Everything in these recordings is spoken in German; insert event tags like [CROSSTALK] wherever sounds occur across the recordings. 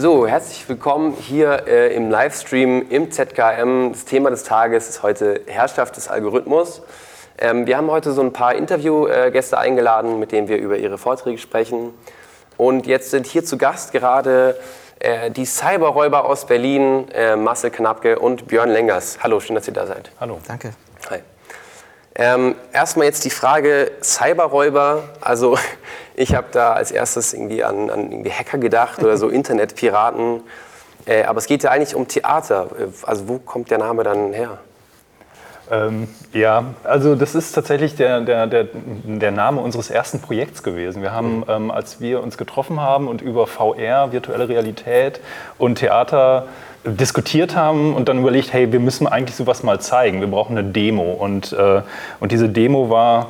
So, herzlich willkommen hier äh, im Livestream im ZKM. Das Thema des Tages ist heute Herrschaft des Algorithmus. Ähm, wir haben heute so ein paar Interviewgäste eingeladen, mit denen wir über ihre Vorträge sprechen. Und jetzt sind hier zu Gast gerade äh, die Cyberräuber aus Berlin, äh, Marcel Knapke und Björn Lengers. Hallo, schön, dass ihr da seid. Hallo. Danke. Ähm, erstmal jetzt die Frage Cyberräuber. Also [LAUGHS] ich habe da als erstes irgendwie an, an irgendwie Hacker gedacht oder so [LAUGHS] Internetpiraten. Äh, aber es geht ja eigentlich um Theater. Also wo kommt der Name dann her? Ähm, ja, also das ist tatsächlich der, der, der, der Name unseres ersten Projekts gewesen. Wir haben, mhm. ähm, als wir uns getroffen haben und über VR, virtuelle Realität und Theater diskutiert haben und dann überlegt, hey, wir müssen eigentlich sowas mal zeigen. Wir brauchen eine Demo. Und, äh, und diese Demo war,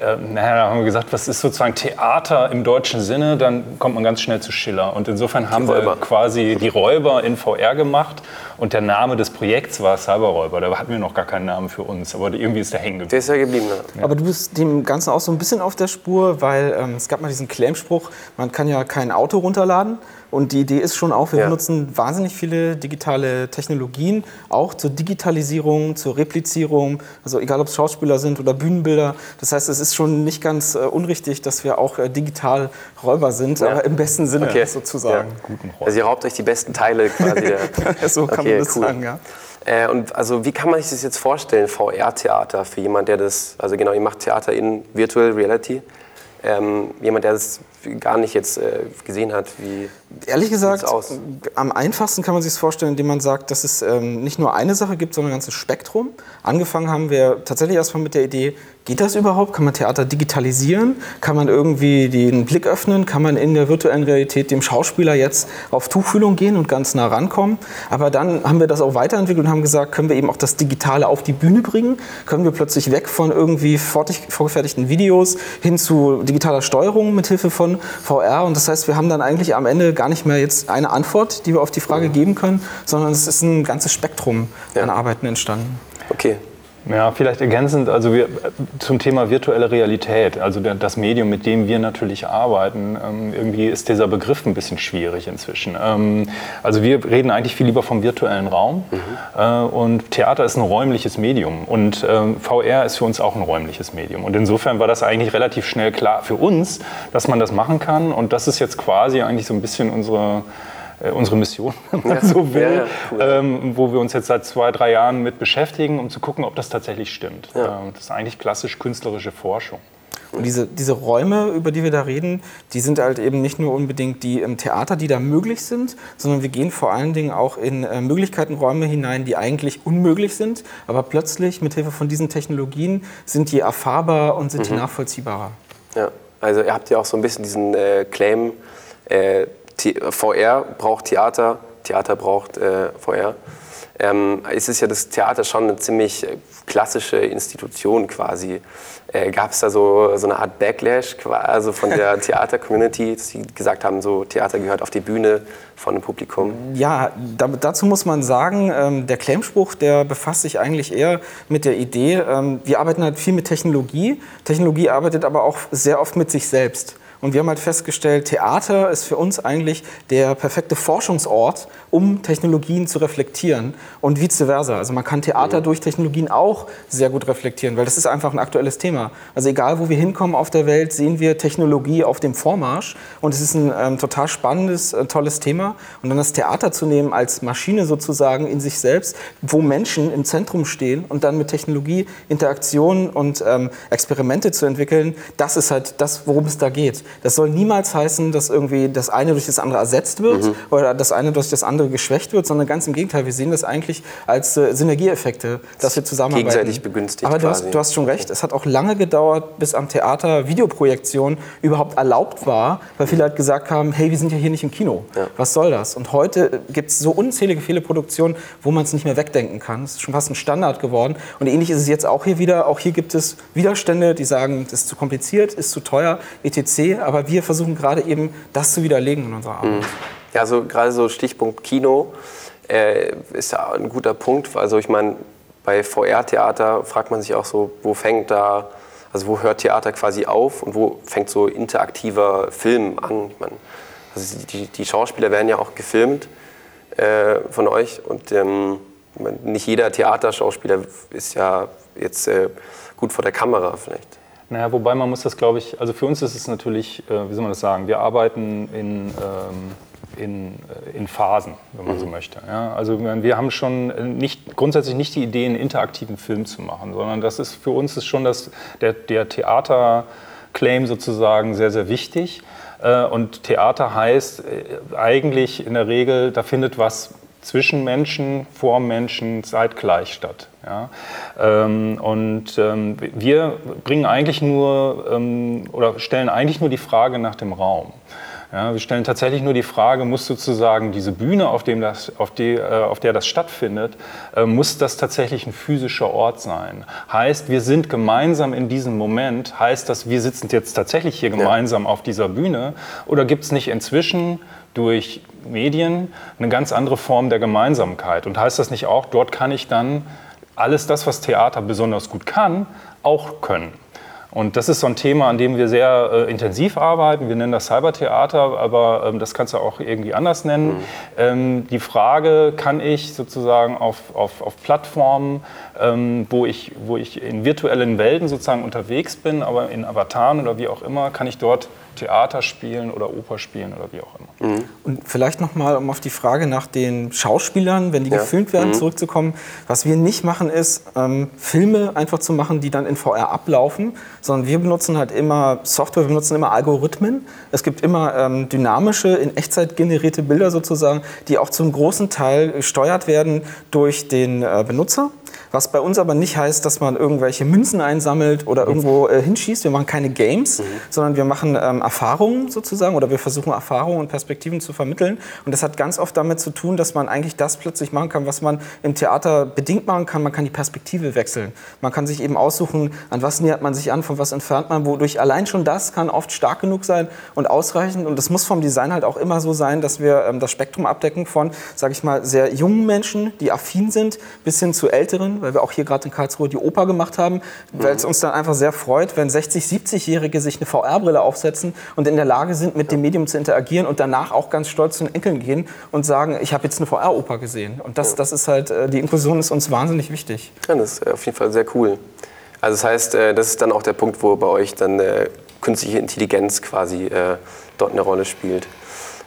äh, naja, da haben wir gesagt, was ist sozusagen Theater im deutschen Sinne, dann kommt man ganz schnell zu Schiller. Und insofern haben wir quasi die Räuber in VR gemacht und der Name des Projekts war Cyberräuber. Da hatten wir noch gar keinen Namen für uns, aber irgendwie ist der hängen geblieben. Der ist ja geblieben, ja. Aber du bist dem Ganzen auch so ein bisschen auf der Spur, weil ähm, es gab mal diesen Claimspruch, man kann ja kein Auto runterladen. Und die Idee ist schon auch, wir ja. benutzen wahnsinnig viele digitale Technologien, auch zur Digitalisierung, zur Replizierung, also egal ob es Schauspieler sind oder Bühnenbilder. Das heißt, es ist schon nicht ganz äh, unrichtig, dass wir auch äh, digital Räuber sind, ja. aber im besten Sinne okay. sozusagen. Ja. Also ihr raubt euch die besten Teile quasi. [LAUGHS] so kann okay, man das cool. sagen, ja. Äh, und also wie kann man sich das jetzt vorstellen, VR-Theater, für jemand, der das, also genau, ihr macht Theater in Virtual Reality ähm, jemand, der das gar nicht jetzt äh, gesehen hat, wie Ehrlich gesagt, aus? am einfachsten kann man sich es vorstellen, indem man sagt, dass es ähm, nicht nur eine Sache gibt, sondern ein ganzes Spektrum. Angefangen haben wir tatsächlich erstmal mit der Idee, geht das überhaupt? Kann man Theater digitalisieren? Kann man irgendwie den Blick öffnen? Kann man in der virtuellen Realität dem Schauspieler jetzt auf Tuchfühlung gehen und ganz nah rankommen? Aber dann haben wir das auch weiterentwickelt und haben gesagt, können wir eben auch das Digitale auf die Bühne bringen? Können wir plötzlich weg von irgendwie vorgefertigten Videos hin zu digitaler Steuerung mit Hilfe von VR? Und das heißt, wir haben dann eigentlich am Ende gar nicht mehr jetzt eine Antwort, die wir auf die Frage geben können, sondern es ist ein ganzes Spektrum an Arbeiten entstanden. Okay. Ja, vielleicht ergänzend, also wir, zum Thema virtuelle Realität, also das Medium, mit dem wir natürlich arbeiten, ähm, irgendwie ist dieser Begriff ein bisschen schwierig inzwischen. Ähm, also wir reden eigentlich viel lieber vom virtuellen Raum mhm. äh, und Theater ist ein räumliches Medium und ähm, VR ist für uns auch ein räumliches Medium. Und insofern war das eigentlich relativ schnell klar für uns, dass man das machen kann und das ist jetzt quasi eigentlich so ein bisschen unsere unsere Mission, [LAUGHS] wenn man ja. so will, ja, cool. ähm, wo wir uns jetzt seit zwei, drei Jahren mit beschäftigen, um zu gucken, ob das tatsächlich stimmt. Ähm, das ist eigentlich klassisch künstlerische Forschung. Und diese, diese Räume, über die wir da reden, die sind halt eben nicht nur unbedingt die im Theater, die da möglich sind, sondern wir gehen vor allen Dingen auch in äh, Möglichkeitenräume hinein, die eigentlich unmöglich sind, aber plötzlich mit Hilfe von diesen Technologien sind die erfahrbar und sind mhm. die nachvollziehbarer. Ja, also ihr habt ja auch so ein bisschen diesen äh, Claim, äh, VR braucht Theater, Theater braucht äh, VR. Ähm, es ist ja das Theater schon eine ziemlich äh, klassische Institution quasi. Äh, Gab es da so, so eine Art Backlash also von der [LAUGHS] Theater-Community, dass sie gesagt haben, so Theater gehört auf die Bühne von dem Publikum? Ja, da, dazu muss man sagen, ähm, der Claimspruch, der befasst sich eigentlich eher mit der Idee, ähm, wir arbeiten halt viel mit Technologie. Technologie arbeitet aber auch sehr oft mit sich selbst. Und wir haben halt festgestellt, Theater ist für uns eigentlich der perfekte Forschungsort, um Technologien zu reflektieren und vice versa. Also man kann Theater durch Technologien auch sehr gut reflektieren, weil das ist einfach ein aktuelles Thema. Also egal, wo wir hinkommen auf der Welt, sehen wir Technologie auf dem Vormarsch und es ist ein ähm, total spannendes, äh, tolles Thema. Und dann das Theater zu nehmen als Maschine sozusagen in sich selbst, wo Menschen im Zentrum stehen und dann mit Technologie Interaktionen und ähm, Experimente zu entwickeln, das ist halt das, worum es da geht. Das soll niemals heißen, dass irgendwie das eine durch das andere ersetzt wird mhm. oder das eine durch das andere geschwächt wird, sondern ganz im Gegenteil. Wir sehen das eigentlich als äh, Synergieeffekte, dass wir zusammenarbeiten. Gegenseitig begünstigt. Aber du hast, du hast, schon recht. Es hat auch lange gedauert, bis am Theater Videoprojektion überhaupt erlaubt war, weil viele halt gesagt haben, hey, wir sind ja hier nicht im Kino. Ja. Was soll das? Und heute gibt es so unzählige viele Produktionen, wo man es nicht mehr wegdenken kann. Es ist schon fast ein Standard geworden. Und ähnlich ist es jetzt auch hier wieder. Auch hier gibt es Widerstände, die sagen, das ist zu kompliziert, ist zu teuer, etc aber wir versuchen gerade eben das zu widerlegen in unserer Arbeit. Mhm. Ja, also gerade so Stichpunkt Kino äh, ist ja ein guter Punkt. Also ich meine, bei VR-Theater fragt man sich auch so, wo fängt da, also wo hört Theater quasi auf und wo fängt so interaktiver Film an? Ich meine, Also die, die Schauspieler werden ja auch gefilmt äh, von euch und ähm, nicht jeder Theaterschauspieler ist ja jetzt äh, gut vor der Kamera vielleicht. Naja, wobei man muss das, glaube ich, also für uns ist es natürlich, äh, wie soll man das sagen, wir arbeiten in, ähm, in, äh, in Phasen, wenn man mhm. so möchte. Ja, also wir haben schon nicht, grundsätzlich nicht die Idee, einen interaktiven Film zu machen, sondern das ist für uns ist schon das, der, der Theaterclaim sozusagen sehr, sehr wichtig. Äh, und Theater heißt äh, eigentlich in der Regel, da findet was zwischen Menschen, vor Menschen zeitgleich statt. Ja? Ähm, und ähm, wir bringen eigentlich nur ähm, oder stellen eigentlich nur die Frage nach dem Raum. Ja, wir stellen tatsächlich nur die Frage, muss sozusagen diese Bühne, auf, dem das, auf, die, äh, auf der das stattfindet, äh, muss das tatsächlich ein physischer Ort sein? Heißt, wir sind gemeinsam in diesem Moment, heißt das, wir sitzen jetzt tatsächlich hier gemeinsam ja. auf dieser Bühne? Oder gibt es nicht inzwischen durch Medien eine ganz andere Form der Gemeinsamkeit? Und heißt das nicht auch, dort kann ich dann alles das, was Theater besonders gut kann, auch können? Und das ist so ein Thema, an dem wir sehr äh, intensiv arbeiten. Wir nennen das Cybertheater, aber ähm, das kannst du auch irgendwie anders nennen. Mhm. Ähm, die Frage, kann ich sozusagen auf, auf, auf Plattformen, ähm, wo, ich, wo ich in virtuellen Welten sozusagen unterwegs bin, aber in Avataren oder wie auch immer, kann ich dort Theater spielen oder Oper spielen oder wie auch immer. Mhm. Und vielleicht nochmal, um auf die Frage nach den Schauspielern, wenn die ja. gefilmt werden, mhm. zurückzukommen. Was wir nicht machen, ist, ähm, Filme einfach zu machen, die dann in VR ablaufen, sondern wir benutzen halt immer Software, wir benutzen immer Algorithmen. Es gibt immer ähm, dynamische, in Echtzeit generierte Bilder sozusagen, die auch zum großen Teil gesteuert werden durch den äh, Benutzer. Was bei uns aber nicht heißt, dass man irgendwelche Münzen einsammelt oder irgendwo äh, hinschießt. Wir machen keine Games, mhm. sondern wir machen ähm, Erfahrungen sozusagen oder wir versuchen Erfahrungen und Perspektiven zu vermitteln. Und das hat ganz oft damit zu tun, dass man eigentlich das plötzlich machen kann, was man im Theater bedingt machen kann. Man kann die Perspektive wechseln. Man kann sich eben aussuchen, an was nähert man sich an, von was entfernt man, wodurch allein schon das kann oft stark genug sein und ausreichend. Und das muss vom Design halt auch immer so sein, dass wir ähm, das Spektrum abdecken von, sage ich mal, sehr jungen Menschen, die affin sind, bis hin zu älteren, weil wir auch hier gerade in Karlsruhe die Oper gemacht haben, weil es uns dann einfach sehr freut, wenn 60-, 70-Jährige sich eine VR-Brille aufsetzen und in der Lage sind, mit dem Medium zu interagieren und danach auch ganz stolz zu den Enkeln gehen und sagen, ich habe jetzt eine VR-Oper gesehen. Und das, das ist halt, äh, die Inklusion ist uns wahnsinnig wichtig. Ja, das ist auf jeden Fall sehr cool. Also das heißt, äh, das ist dann auch der Punkt, wo bei euch dann äh, künstliche Intelligenz quasi dort eine Rolle spielt.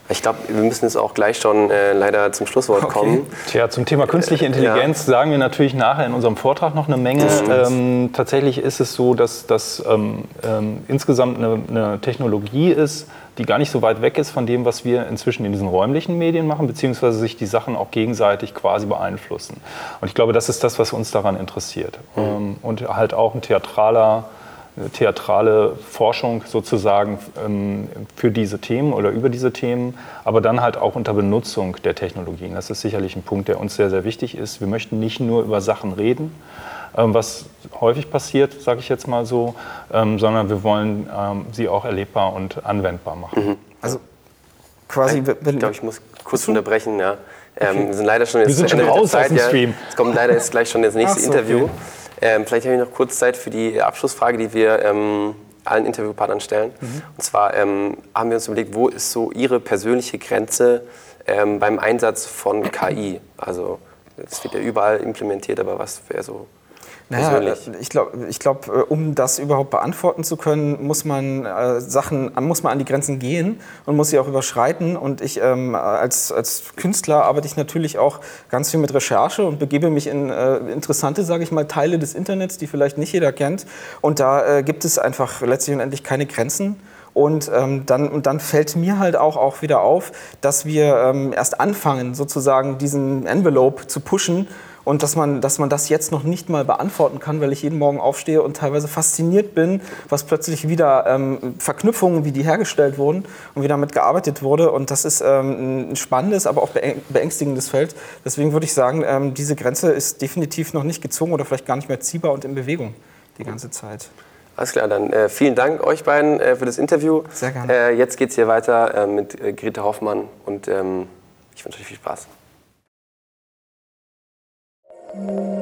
Ich glaube, wir müssen jetzt auch gleich schon äh, leider zum Schlusswort okay. kommen. Tja, zum Thema künstliche Intelligenz ja. sagen wir natürlich nachher in unserem Vortrag noch eine Menge. Ähm, tatsächlich ist es so, dass das ähm, ähm, insgesamt eine, eine, Technologie ist, die gar nicht so weit weg ist von dem, was wir inzwischen in diesen räumlichen Medien machen, beziehungsweise sich die Sachen auch gegenseitig quasi beeinflussen. Und ich glaube, das ist das, was uns daran interessiert. Mhm. und halt auch ein theatraler theatrale Forschung sozusagen ähm, für diese Themen oder über diese Themen, aber dann halt auch unter Benutzung der Technologien. Das ist sicherlich ein Punkt, der uns sehr, sehr wichtig ist. Wir möchten nicht nur über Sachen reden, ähm, was häufig passiert, sage ich jetzt mal so, ähm, sondern wir wollen sie auch erlebbar und anwendbar machen. Mhm. Also quasi, ich glaube, ich muss kurz unterbrechen. Ja. Okay. wir sind leider schon jetzt wir sind schon raus aus dem Stream. Ja. Es kommt leider jetzt gleich schon das nächste so, Interview. Okay. Ähm, vielleicht habe ich noch kurz Zeit für die Abschlussfrage, die wir ähm, allen Interviewpartnern stellen. Mhm. Und zwar ähm, haben wir uns überlegt, wo ist so Ihre persönliche Grenze ähm, beim Einsatz von KI? Also es wird ja überall implementiert, aber was wäre so naja, ich glaube, ich glaub, äh, um das überhaupt beantworten zu können, muss man äh, Sachen, muss man an die Grenzen gehen und muss sie auch überschreiten. Und ich ähm, als, als Künstler arbeite ich natürlich auch ganz viel mit Recherche und begebe mich in äh, interessante, sage ich mal, Teile des Internets, die vielleicht nicht jeder kennt. Und da äh, gibt es einfach letztlich und endlich keine Grenzen. Und, ähm, dann, und dann fällt mir halt auch, auch wieder auf, dass wir ähm, erst anfangen, sozusagen diesen Envelope zu pushen und dass man, dass man das jetzt noch nicht mal beantworten kann, weil ich jeden Morgen aufstehe und teilweise fasziniert bin, was plötzlich wieder ähm, Verknüpfungen, wie die hergestellt wurden und wie damit gearbeitet wurde. Und das ist ähm, ein spannendes, aber auch beängstigendes Feld. Deswegen würde ich sagen, ähm, diese Grenze ist definitiv noch nicht gezogen oder vielleicht gar nicht mehr ziehbar und in Bewegung die ganze Zeit. Alles klar, dann äh, vielen Dank euch beiden äh, für das Interview. Sehr gerne. Äh, jetzt geht es hier weiter äh, mit äh, Grete Hoffmann und ähm, ich wünsche euch viel Spaß. Thank you.